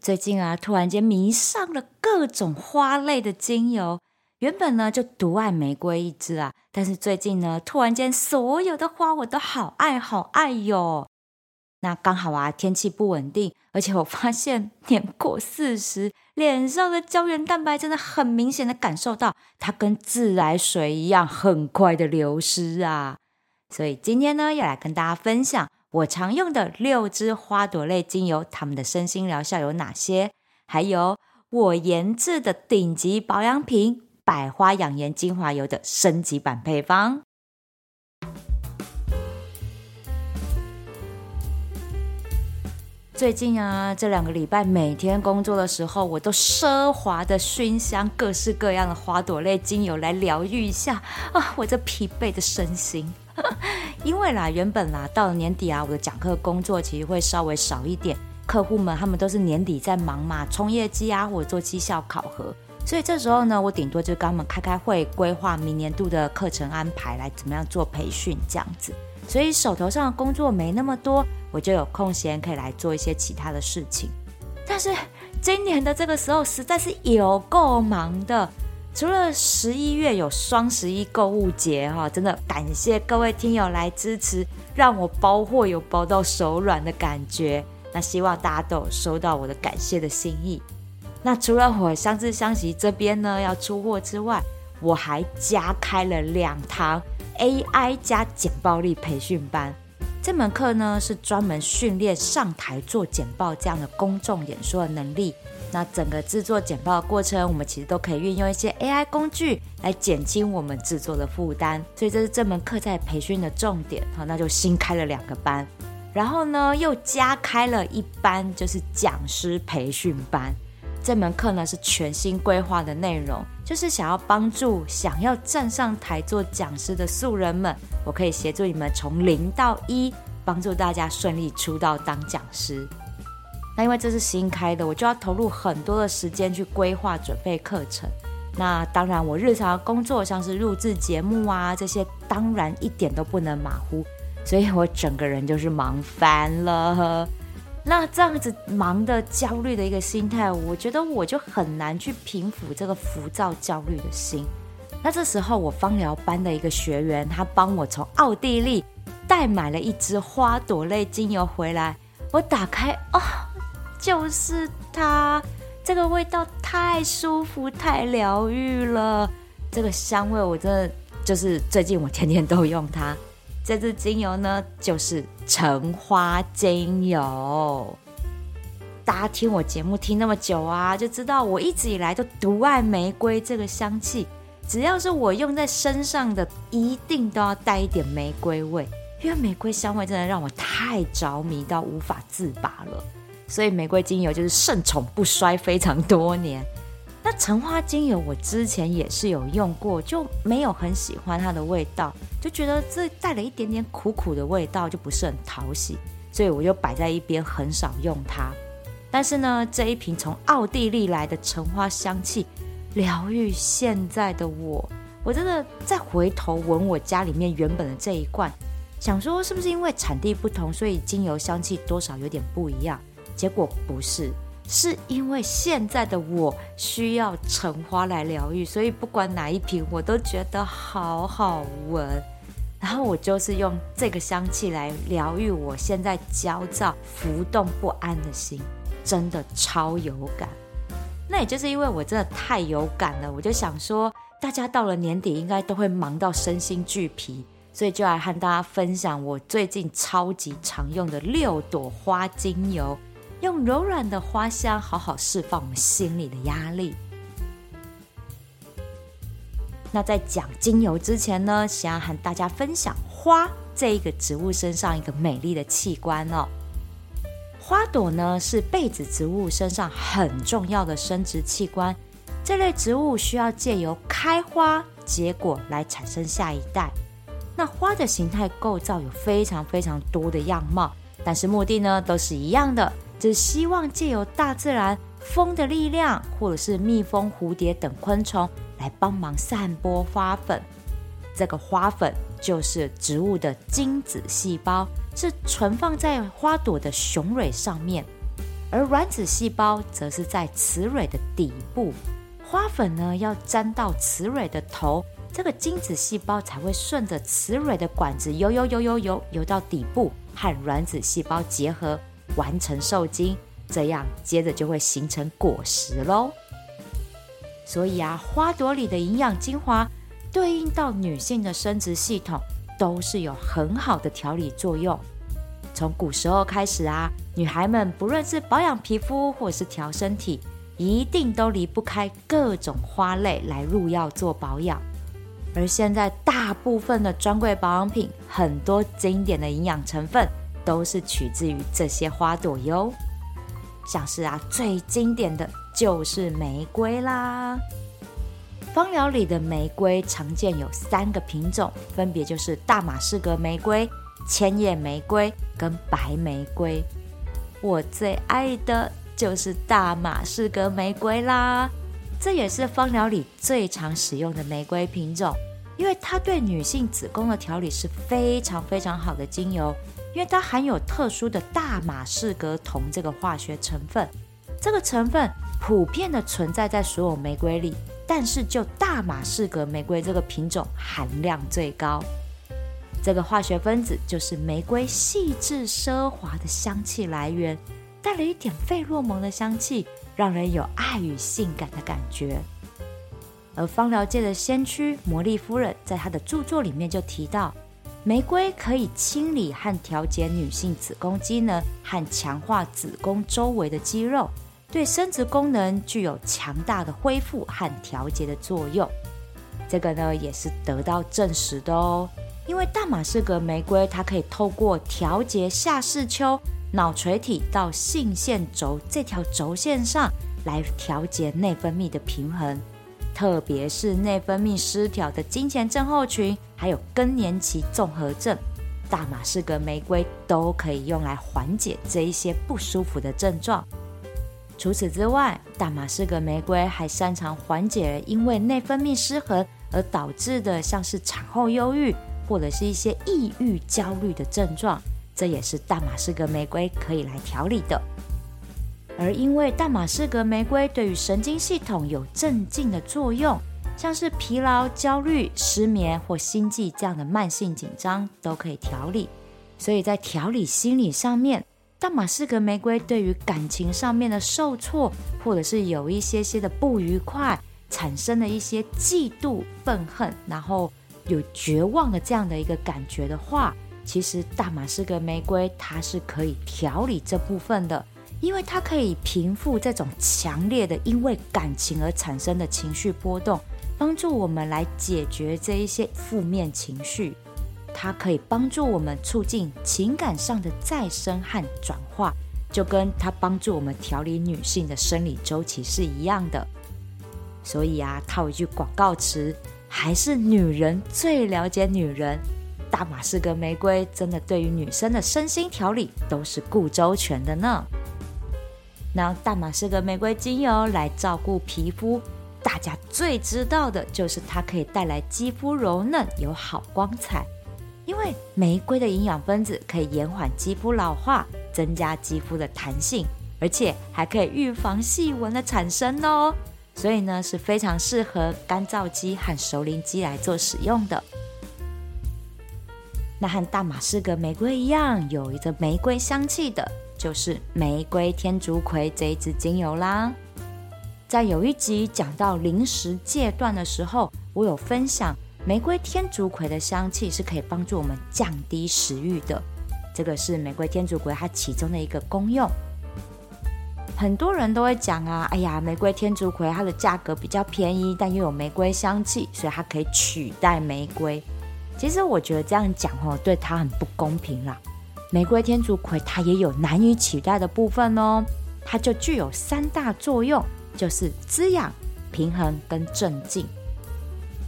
最近啊，突然间迷上了各种花类的精油。原本呢就独爱玫瑰一支啊，但是最近呢，突然间所有的花我都好爱好爱哟。那刚好啊，天气不稳定，而且我发现年过四十，脸上的胶原蛋白真的很明显的感受到，它跟自来水一样很快的流失啊。所以今天呢，要来跟大家分享我常用的六支花朵类精油，它们的身心疗效有哪些？还有我研制的顶级保养品。百花养颜精华油的升级版配方。最近啊，这两个礼拜每天工作的时候，我都奢华的熏香各式各样的花朵类精油来疗愈一下啊，我这疲惫的身心。因为啦，原本啦，到了年底啊，我的讲课工作其实会稍微少一点，客户们他们都是年底在忙嘛，冲业绩啊，或者做绩效考核。所以这时候呢，我顶多就跟他们开开会，规划明年度的课程安排，来怎么样做培训这样子。所以手头上的工作没那么多，我就有空闲可以来做一些其他的事情。但是今年的这个时候实在是有够忙的，除了十一月有双十一购物节哈，真的感谢各位听友来支持，让我包货有包到手软的感觉。那希望大家都有收到我的感谢的心意。那除了我相知相惜这边呢要出货之外，我还加开了两堂 AI 加简报力培训班。这门课呢是专门训练上台做简报这样的公众演说的能力。那整个制作简报的过程，我们其实都可以运用一些 AI 工具来减轻我们制作的负担。所以这是这门课在培训的重点。好，那就新开了两个班，然后呢又加开了一班，就是讲师培训班。这门课呢是全新规划的内容，就是想要帮助想要站上台做讲师的素人们，我可以协助你们从零到一，帮助大家顺利出道当讲师。那因为这是新开的，我就要投入很多的时间去规划准备课程。那当然，我日常工作像是录制节目啊这些，当然一点都不能马虎，所以我整个人就是忙翻了。那这样子忙的焦虑的一个心态，我觉得我就很难去平复这个浮躁焦虑的心。那这时候，我芳疗班的一个学员，他帮我从奥地利代买了一支花朵类精油回来。我打开，哦，就是它，这个味道太舒服，太疗愈了。这个香味，我真的就是最近我天天都用它。这支精油呢，就是橙花精油。大家听我节目听那么久啊，就知道我一直以来都独爱玫瑰这个香气。只要是我用在身上的，一定都要带一点玫瑰味，因为玫瑰香味真的让我太着迷到无法自拔了。所以玫瑰精油就是盛宠不衰，非常多年。那橙花精油我之前也是有用过，就没有很喜欢它的味道，就觉得这带了一点点苦苦的味道，就不是很讨喜，所以我就摆在一边，很少用它。但是呢，这一瓶从奥地利来的橙花香气，疗愈现在的我，我真的再回头闻我家里面原本的这一罐，想说是不是因为产地不同，所以精油香气多少有点不一样？结果不是。是因为现在的我需要橙花来疗愈，所以不管哪一瓶我都觉得好好闻。然后我就是用这个香气来疗愈我现在焦躁、浮动不安的心，真的超有感。那也就是因为我真的太有感了，我就想说，大家到了年底应该都会忙到身心俱疲，所以就来和大家分享我最近超级常用的六朵花精油。用柔软的花香，好好释放我们心里的压力。那在讲精油之前呢，想要和大家分享花这一个植物身上一个美丽的器官哦。花朵呢是被子植物身上很重要的生殖器官，这类植物需要借由开花结果来产生下一代。那花的形态构造有非常非常多的样貌，但是目的呢都是一样的。只希望借由大自然风的力量，或者是蜜蜂、蝴蝶等昆虫来帮忙散播花粉。这个花粉就是植物的精子细胞，是存放在花朵的雄蕊上面。而卵子细胞则是在雌蕊的底部。花粉呢，要沾到雌蕊的头，这个精子细胞才会顺着雌蕊的管子游游游游游游到底部，和卵子细胞结合，完成受精。这样接着就会形成果实喽。所以啊，花朵里的营养精华对应到女性的生殖系统，都是有很好的调理作用。从古时候开始啊，女孩们不论是保养皮肤或是调身体，一定都离不开各种花类来入药做保养。而现在大部分的专柜保养品，很多经典的营养成分都是取自于这些花朵哟。像是啊，最经典的就是玫瑰啦。芳疗里的玫瑰常见有三个品种，分别就是大马士革玫瑰、千叶玫瑰跟白玫瑰。我最爱的就是大马士革玫瑰啦，这也是芳疗里最常使用的玫瑰品种，因为它对女性子宫的调理是非常非常好的精油。因为它含有特殊的大马士革酮这个化学成分，这个成分普遍的存在在所有玫瑰里，但是就大马士革玫瑰这个品种含量最高。这个化学分子就是玫瑰细致奢华的香气来源，带了一点费洛蒙的香气，让人有爱与性感的感觉。而芳疗界的先驱魔力夫人在她的著作里面就提到。玫瑰可以清理和调节女性子宫机能，和强化子宫周围的肌肉，对生殖功能具有强大的恢复和调节的作用。这个呢也是得到证实的哦，因为大马士革玫瑰它可以透过调节下视丘、脑垂体到性腺轴这条轴线上来调节内分泌的平衡。特别是内分泌失调的金钱症候群，还有更年期综合症，大马士革玫瑰都可以用来缓解这一些不舒服的症状。除此之外，大马士革玫瑰还擅长缓解因为内分泌失衡而导致的，像是产后忧郁或者是一些抑郁、焦虑的症状，这也是大马士革玫瑰可以来调理的。而因为大马士革玫瑰对于神经系统有镇静的作用，像是疲劳、焦虑、失眠或心悸这样的慢性紧张都可以调理。所以在调理心理上面，大马士革玫瑰对于感情上面的受挫，或者是有一些些的不愉快，产生了一些嫉妒、愤恨，然后有绝望的这样的一个感觉的话，其实大马士革玫瑰它是可以调理这部分的。因为它可以平复这种强烈的因为感情而产生的情绪波动，帮助我们来解决这一些负面情绪。它可以帮助我们促进情感上的再生和转化，就跟它帮助我们调理女性的生理周期是一样的。所以啊，套一句广告词，还是女人最了解女人。大马士革玫瑰真的对于女生的身心调理都是顾周全的呢。那大马士革玫瑰精油来照顾皮肤，大家最知道的就是它可以带来肌肤柔嫩、有好光彩。因为玫瑰的营养分子可以延缓肌肤老化，增加肌肤的弹性，而且还可以预防细纹的产生哦。所以呢，是非常适合干燥肌和熟龄肌来做使用的。那和大马士革玫瑰一样，有一个玫瑰香气的。就是玫瑰天竺葵这一支精油啦。在有一集讲到零食戒断的时候，我有分享玫瑰天竺葵的香气是可以帮助我们降低食欲的。这个是玫瑰天竺葵它其中的一个功用。很多人都会讲啊，哎呀，玫瑰天竺葵它的价格比较便宜，但又有玫瑰香气，所以它可以取代玫瑰。其实我觉得这样讲哦，对它很不公平啦。玫瑰天竺葵它也有难以取代的部分哦，它就具有三大作用，就是滋养、平衡跟镇静。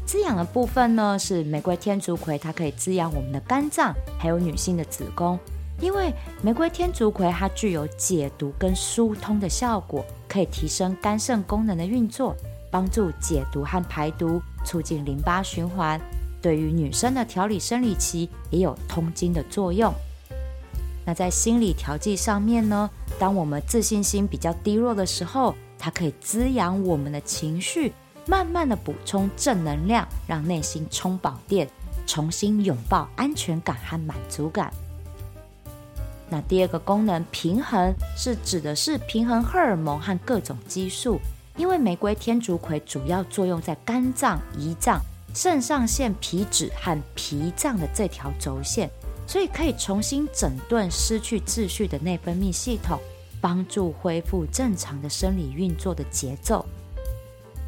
滋养的部分呢，是玫瑰天竺葵它可以滋养我们的肝脏，还有女性的子宫，因为玫瑰天竺葵它具有解毒跟疏通的效果，可以提升肝肾功能的运作，帮助解毒和排毒，促进淋巴循环。对于女生的调理生理期也有通经的作用。那在心理调剂上面呢，当我们自信心比较低落的时候，它可以滋养我们的情绪，慢慢的补充正能量，让内心充饱电，重新拥抱安全感和满足感。那第二个功能平衡，是指的是平衡荷尔蒙和各种激素，因为玫瑰天竺葵主要作用在肝脏、胰脏、肾上腺皮质和脾脏的这条轴线。所以可以重新整顿失去秩序的内分泌系统，帮助恢复正常的生理运作的节奏。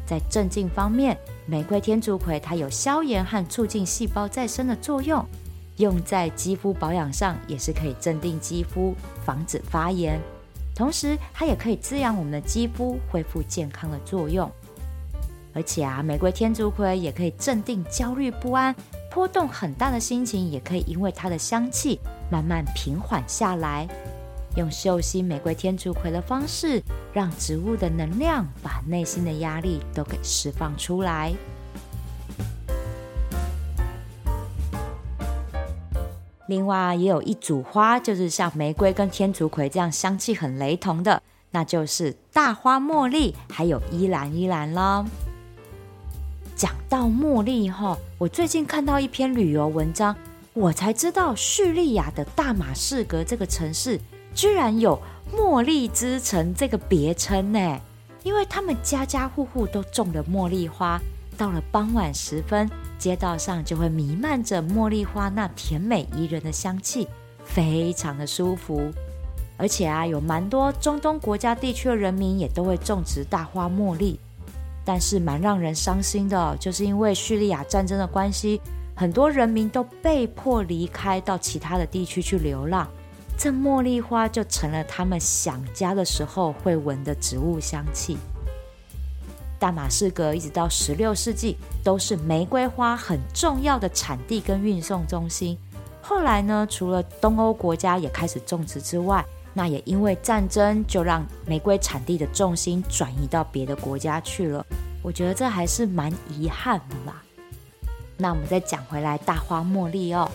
在镇静方面，玫瑰天竺葵它有消炎和促进细胞再生的作用，用在肌肤保养上也是可以镇定肌肤，防止发炎。同时，它也可以滋养我们的肌肤，恢复健康的作用。而且啊，玫瑰天竺葵也可以镇定焦虑不安。波动很大的心情也可以因为它的香气慢慢平缓下来。用嗅吸玫瑰天竺葵的方式，让植物的能量把内心的压力都给释放出来。另外，也有一组花，就是像玫瑰跟天竺葵这样香气很雷同的，那就是大花茉莉还有依兰依兰了。讲到茉莉哈，我最近看到一篇旅游文章，我才知道叙利亚的大马士革这个城市居然有“茉莉之城”这个别称呢。因为他们家家户户都种了茉莉花，到了傍晚时分，街道上就会弥漫着茉莉花那甜美宜人的香气，非常的舒服。而且啊，有蛮多中东国家地区的人民也都会种植大花茉莉。但是蛮让人伤心的，就是因为叙利亚战争的关系，很多人民都被迫离开到其他的地区去流浪，这茉莉花就成了他们想家的时候会闻的植物香气。大马士革一直到十六世纪都是玫瑰花很重要的产地跟运送中心。后来呢，除了东欧国家也开始种植之外，那也因为战争，就让玫瑰产地的重心转移到别的国家去了。我觉得这还是蛮遗憾的吧。那我们再讲回来，大花茉莉哦，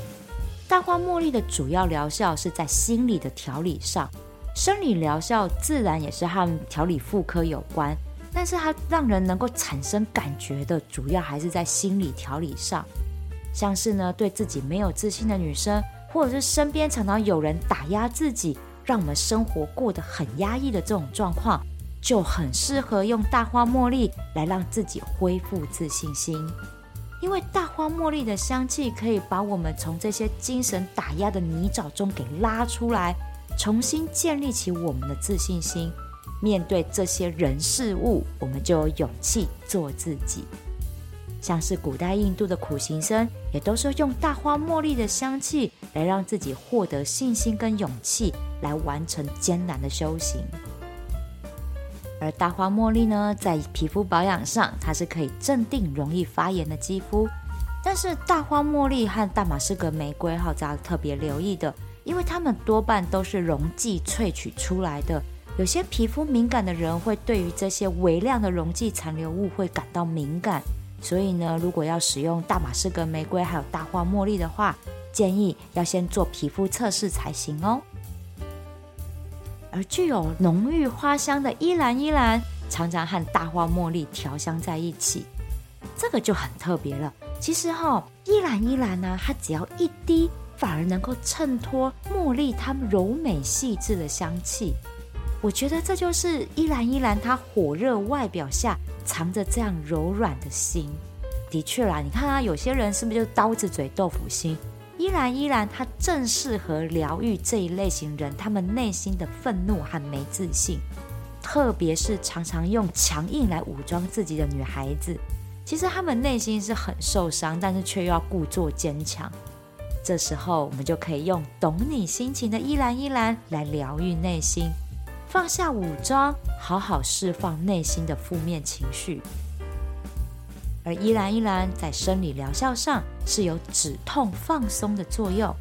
大花茉莉的主要疗效是在心理的调理上，生理疗效自然也是和调理妇科有关，但是它让人能够产生感觉的，主要还是在心理调理上，像是呢，对自己没有自信的女生，或者是身边常常有人打压自己。让我们生活过得很压抑的这种状况，就很适合用大花茉莉来让自己恢复自信心。因为大花茉莉的香气可以把我们从这些精神打压的泥沼中给拉出来，重新建立起我们的自信心。面对这些人事物，我们就有勇气做自己。像是古代印度的苦行僧，也都是用大花茉莉的香气来让自己获得信心跟勇气，来完成艰难的修行。而大花茉莉呢，在皮肤保养上，它是可以镇定容易发炎的肌肤。但是大花茉莉和大马士革玫瑰，哈，要特别留意的，因为它们多半都是溶剂萃取出来的，有些皮肤敏感的人会对于这些微量的溶剂残留物会感到敏感。所以呢，如果要使用大马士革玫瑰还有大花茉莉的话，建议要先做皮肤测试才行哦。而具有浓郁花香的依兰依兰，常常和大花茉莉调香在一起，这个就很特别了。其实哈、哦，依兰依兰呢，它只要一滴，反而能够衬托茉莉它柔美细致的香气。我觉得这就是依兰依兰它火热外表下。藏着这样柔软的心，的确啦，你看啊，有些人是不是就刀子嘴豆腐心？依兰依兰，它正适合疗愈这一类型人，他们内心的愤怒和没自信，特别是常常用强硬来武装自己的女孩子，其实他们内心是很受伤，但是却又要故作坚强。这时候，我们就可以用懂你心情的依兰依兰来疗愈内心。放下武装，好好释放内心的负面情绪。而依兰依兰在生理疗效上是有止痛放松的作用，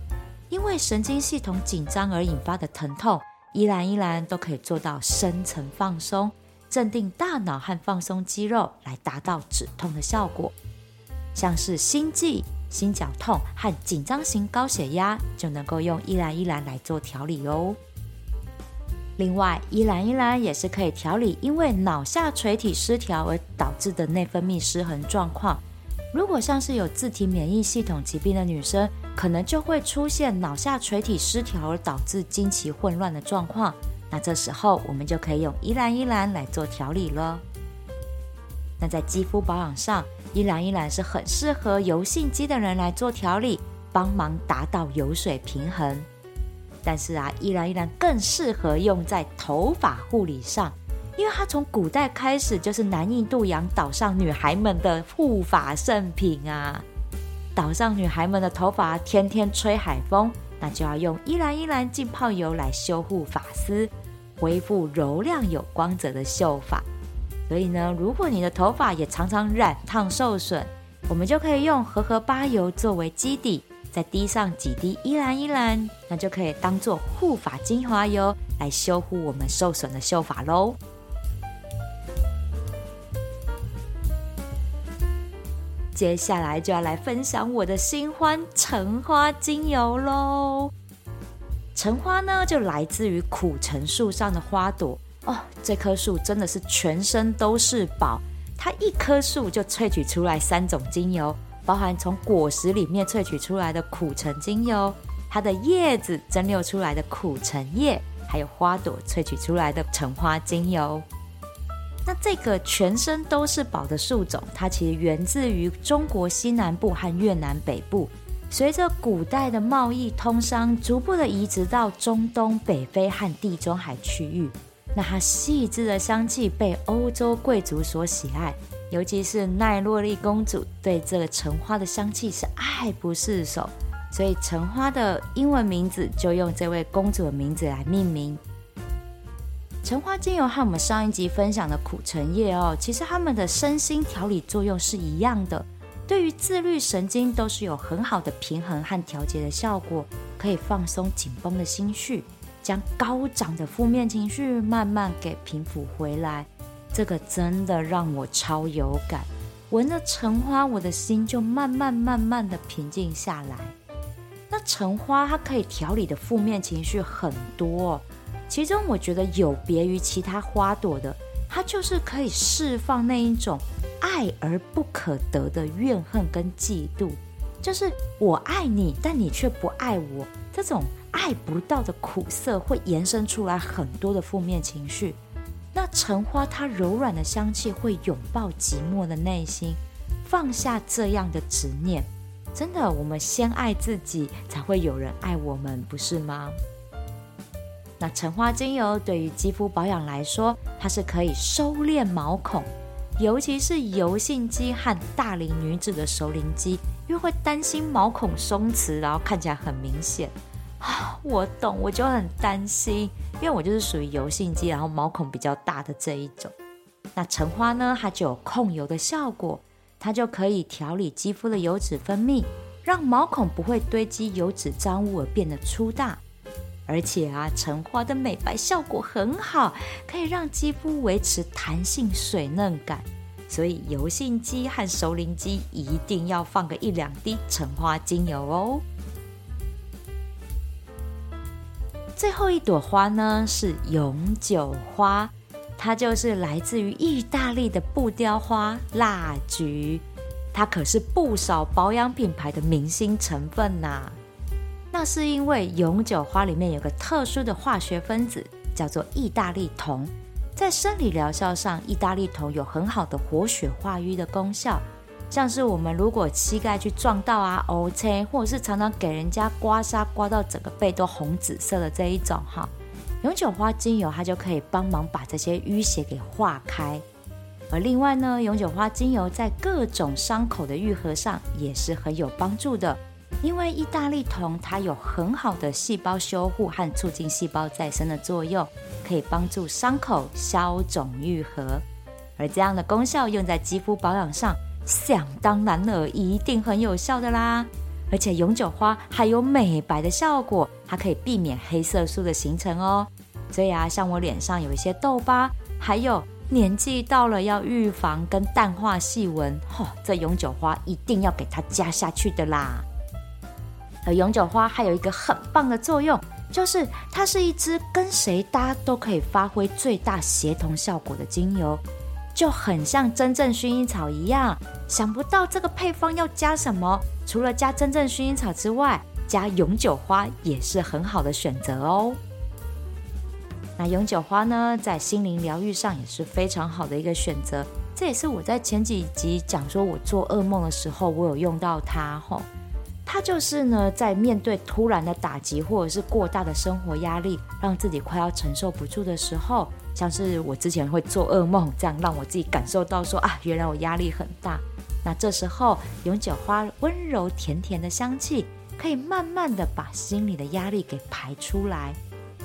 因为神经系统紧张而引发的疼痛，依兰依兰都可以做到深层放松，镇定大脑和放松肌肉，来达到止痛的效果。像是心悸、心绞痛和紧张型高血压，就能够用依兰依兰来做调理哦。另外，依兰依兰也是可以调理因为脑下垂体失调而导致的内分泌失衡状况。如果像是有自体免疫系统疾病的女生，可能就会出现脑下垂体失调而导致经期混乱的状况。那这时候我们就可以用依兰依兰来做调理了。那在肌肤保养上，依兰依兰是很适合油性肌的人来做调理，帮忙达到油水平衡。但是啊，依兰依兰更适合用在头发护理上，因为它从古代开始就是南印度洋岛上女孩们的护发圣品啊。岛上女孩们的头发天天吹海风，那就要用依兰依兰浸泡油来修护发丝，恢复柔亮有光泽的秀发。所以呢，如果你的头发也常常染烫受损，我们就可以用荷荷巴油作为基底，再滴上几滴依兰依兰，那就可以当做护发精华油来修护我们受损的秀发喽。接下来就要来分享我的新欢橙花精油喽。橙花呢，就来自于苦橙树上的花朵。哦，这棵树真的是全身都是宝，它一棵树就萃取出来三种精油，包含从果实里面萃取出来的苦橙精油，它的叶子蒸馏出来的苦橙叶，还有花朵萃取出来的橙花精油。那这个全身都是宝的树种，它其实源自于中国西南部和越南北部，随着古代的贸易通商，逐步的移植到中东、北非和地中海区域。那它细致的香气被欧洲贵族所喜爱，尤其是奈洛丽公主对这个橙花的香气是爱不释手，所以橙花的英文名字就用这位公主的名字来命名。橙花精油和我们上一集分享的苦橙叶哦，其实它们的身心调理作用是一样的，对于自律神经都是有很好的平衡和调节的效果，可以放松紧绷的心绪。将高涨的负面情绪慢慢给平复回来，这个真的让我超有感。闻着橙花，我的心就慢慢慢慢的平静下来。那橙花它可以调理的负面情绪很多，其中我觉得有别于其他花朵的，它就是可以释放那一种爱而不可得的怨恨跟嫉妒，就是我爱你，但你却不爱我这种。爱不到的苦涩会延伸出来很多的负面情绪，那橙花它柔软的香气会拥抱寂寞的内心，放下这样的执念。真的，我们先爱自己，才会有人爱我们，不是吗？那橙花精油对于肌肤保养来说，它是可以收敛毛孔，尤其是油性肌和大龄女子的熟龄肌，因为会担心毛孔松弛，然后看起来很明显。我懂，我就很担心，因为我就是属于油性肌，然后毛孔比较大的这一种。那橙花呢，它就有控油的效果，它就可以调理肌肤的油脂分泌，让毛孔不会堆积油脂脏污而变得粗大。而且啊，橙花的美白效果很好，可以让肌肤维持弹性水嫩感。所以油性肌和熟龄肌一定要放个一两滴橙花精油哦。最后一朵花呢，是永久花，它就是来自于意大利的布雕花蜡菊，它可是不少保养品牌的明星成分呐、那是因为永久花里面有个特殊的化学分子，叫做意大利酮，在生理疗效上，意大利酮有很好的活血化瘀的功效。像是我们如果膝盖去撞到啊，OK，或者是常常给人家刮痧刮到整个背都红紫色的这一种哈，永久花精油它就可以帮忙把这些淤血给化开。而另外呢，永久花精油在各种伤口的愈合上也是很有帮助的，因为意大利酮它有很好的细胞修护和促进细胞再生的作用，可以帮助伤口消肿愈合。而这样的功效用在肌肤保养上。想当然了，一定很有效的啦！而且永久花还有美白的效果，它可以避免黑色素的形成哦。所以啊，像我脸上有一些痘疤，还有年纪到了要预防跟淡化细纹，嚯、这永久花一定要给它加下去的啦。而永久花还有一个很棒的作用，就是它是一支跟谁搭都可以发挥最大协同效果的精油，就很像真正薰衣草一样。想不到这个配方要加什么，除了加真正薰衣草之外，加永久花也是很好的选择哦。那永久花呢，在心灵疗愈上也是非常好的一个选择。这也是我在前几集讲说我做噩梦的时候，我有用到它吼。它就是呢，在面对突然的打击或者是过大的生活压力，让自己快要承受不住的时候，像是我之前会做噩梦，这样让我自己感受到说啊，原来我压力很大。那这时候永久花温柔甜甜的香气，可以慢慢的把心里的压力给排出来，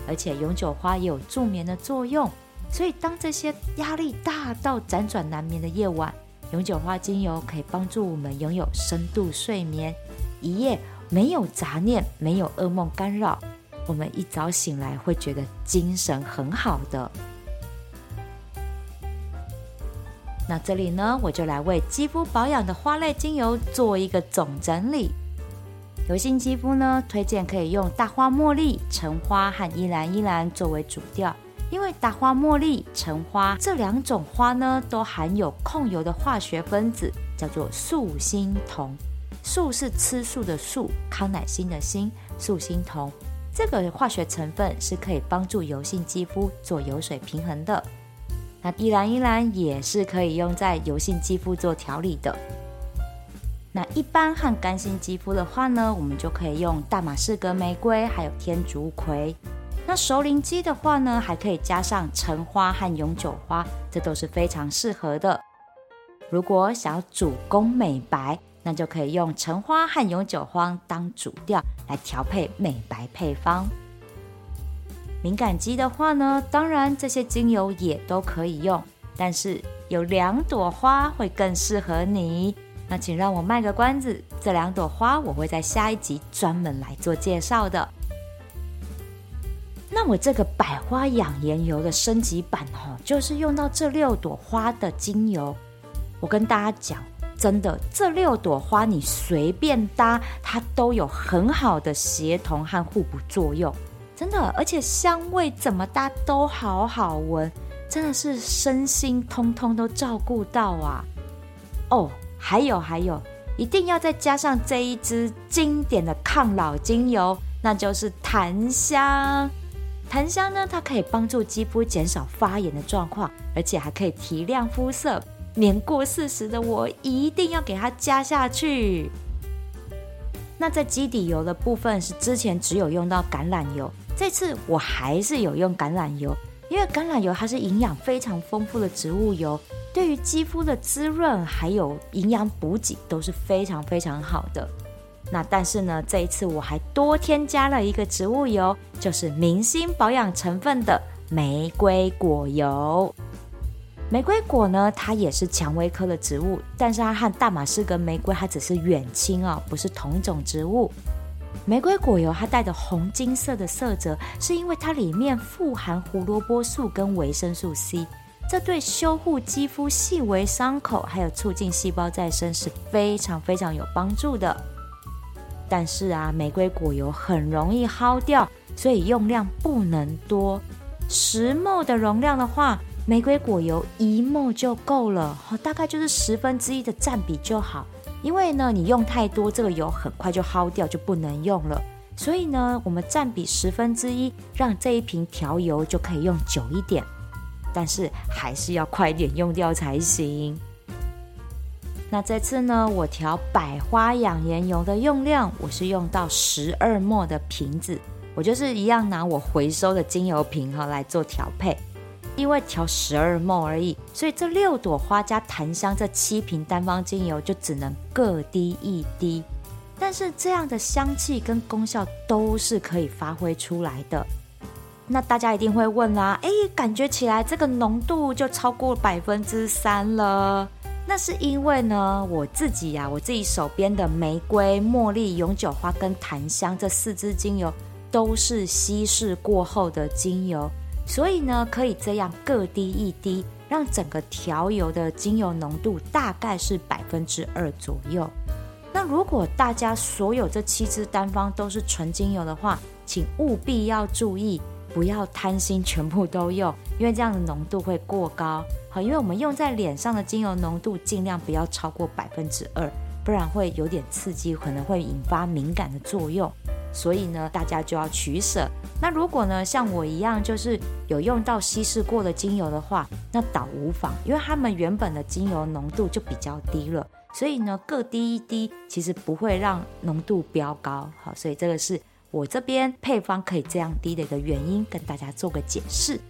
而且永久花也有助眠的作用，所以当这些压力大到辗转难眠的夜晚，永久花精油可以帮助我们拥有深度睡眠。一夜没有杂念，没有噩梦干扰，我们一早醒来会觉得精神很好的。那这里呢，我就来为肌肤保养的花类精油做一个总整理。油性肌肤呢，推荐可以用大花茉莉、橙花和依兰依兰作为主调，因为大花茉莉、橙花这两种花呢，都含有控油的化学分子，叫做素心酮。素是吃素的素，康乃馨的馨，素心酮这个化学成分是可以帮助油性肌肤做油水平衡的。那依兰依兰也是可以用在油性肌肤做调理的。那一般和干性肌肤的话呢，我们就可以用大马士革玫瑰，还有天竺葵。那熟龄肌的话呢，还可以加上橙花和永久花，这都是非常适合的。如果想要主攻美白，那就可以用橙花和永久花当主调来调配美白配方。敏感肌的话呢，当然这些精油也都可以用，但是有两朵花会更适合你。那请让我卖个关子，这两朵花我会在下一集专门来做介绍的。那我这个百花养颜油的升级版哦，就是用到这六朵花的精油。我跟大家讲。真的，这六朵花你随便搭，它都有很好的协同和互补作用。真的，而且香味怎么搭都好好闻，真的是身心通通都照顾到啊！哦，还有还有，一定要再加上这一支经典的抗老精油，那就是檀香。檀香呢，它可以帮助肌肤减少发炎的状况，而且还可以提亮肤色。年过四十的我一定要给它加下去。那在基底油的部分是之前只有用到橄榄油，这次我还是有用橄榄油，因为橄榄油它是营养非常丰富的植物油，对于肌肤的滋润还有营养补给都是非常非常好的。那但是呢，这一次我还多添加了一个植物油，就是明星保养成分的玫瑰果油。玫瑰果呢，它也是蔷薇科的植物，但是它和大马士革玫瑰它只是远亲哦，不是同一种植物。玫瑰果油它带的红金色的色泽，是因为它里面富含胡萝卜素跟维生素 C，这对修护肌肤细微伤口还有促进细胞再生是非常非常有帮助的。但是啊，玫瑰果油很容易耗掉，所以用量不能多。十 m 的容量的话。玫瑰果油一 m 就够了，大概就是十分之一的占比就好。因为呢，你用太多，这个油很快就耗掉，就不能用了。所以呢，我们占比十分之一，让这一瓶调油就可以用久一点。但是还是要快点用掉才行。那这次呢，我调百花养颜油的用量，我是用到十二 ml 的瓶子，我就是一样拿我回收的精油瓶哈来做调配。因为调十二梦而已，所以这六朵花加檀香这七瓶单方精油就只能各滴一滴。但是这样的香气跟功效都是可以发挥出来的。那大家一定会问啦，哎，感觉起来这个浓度就超过百分之三了。那是因为呢，我自己呀、我自己手边的玫瑰、茉莉、永久花跟檀香这四支精油都是稀释过后的精油。所以呢，可以这样各滴一滴，让整个调油的精油浓度大概是百分之二左右。那如果大家所有这七支单方都是纯精油的话，请务必要注意，不要贪心全部都用，因为这样的浓度会过高。好，因为我们用在脸上的精油浓度尽量不要超过百分之二，不然会有点刺激，可能会引发敏感的作用。所以呢，大家就要取舍。那如果呢，像我一样，就是有用到稀释过的精油的话，那倒无妨，因为它们原本的精油浓度就比较低了。所以呢，各滴一滴，其实不会让浓度飙高。好，所以这个是我这边配方可以这样滴的一个原因，跟大家做个解释。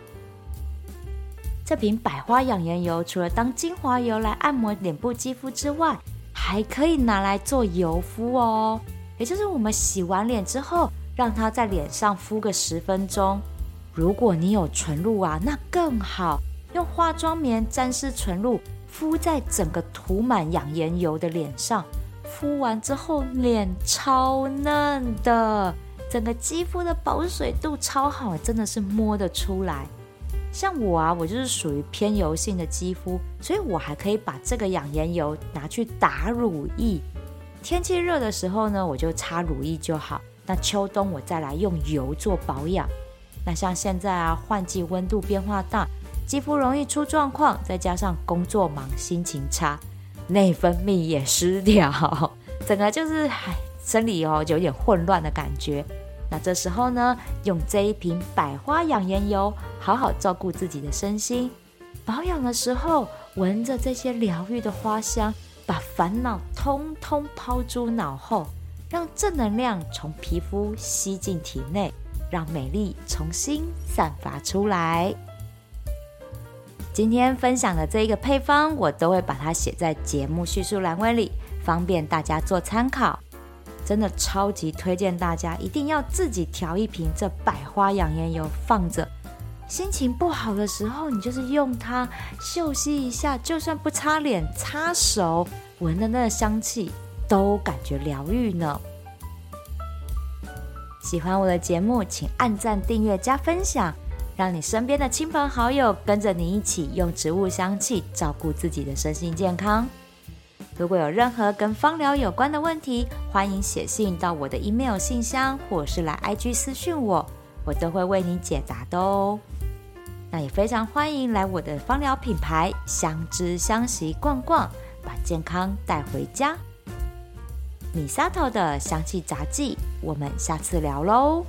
这瓶百花养颜油除了当精华油来按摩脸部肌肤之外，还可以拿来做油敷哦。也就是我们洗完脸之后，让它在脸上敷个十分钟。如果你有纯露啊，那更好，用化妆棉沾湿纯露。敷在整个涂满养颜油的脸上，敷完之后脸超嫩的，整个肌肤的保水度超好，真的是摸得出来。像我啊，我就是属于偏油性的肌肤，所以我还可以把这个养颜油拿去打乳液。天气热的时候呢，我就擦乳液就好。那秋冬我再来用油做保养。那像现在啊，换季温度变化大。肌肤容易出状况，再加上工作忙、心情差，内分泌也失调，整个就是唉，生理哦有点混乱的感觉。那这时候呢，用这一瓶百花养颜油，好好照顾自己的身心。保养的时候，闻着这些疗愈的花香，把烦恼通通抛诸脑后，让正能量从皮肤吸进体内，让美丽重新散发出来。今天分享的这一个配方，我都会把它写在节目叙述栏位里，方便大家做参考。真的超级推荐大家一定要自己调一瓶这百花养颜油放着，心情不好的时候，你就是用它嗅吸一下，就算不擦脸，擦手，闻的那香气都感觉疗愈呢。喜欢我的节目，请按赞、订阅、加分享。让你身边的亲朋好友跟着你一起用植物香气照顾自己的身心健康。如果有任何跟芳疗有关的问题，欢迎写信到我的 email 信箱，或者是来 IG 私讯我，我都会为你解答的哦。那也非常欢迎来我的芳疗品牌相知香息逛逛，把健康带回家。米沙头的香气杂记，我们下次聊喽。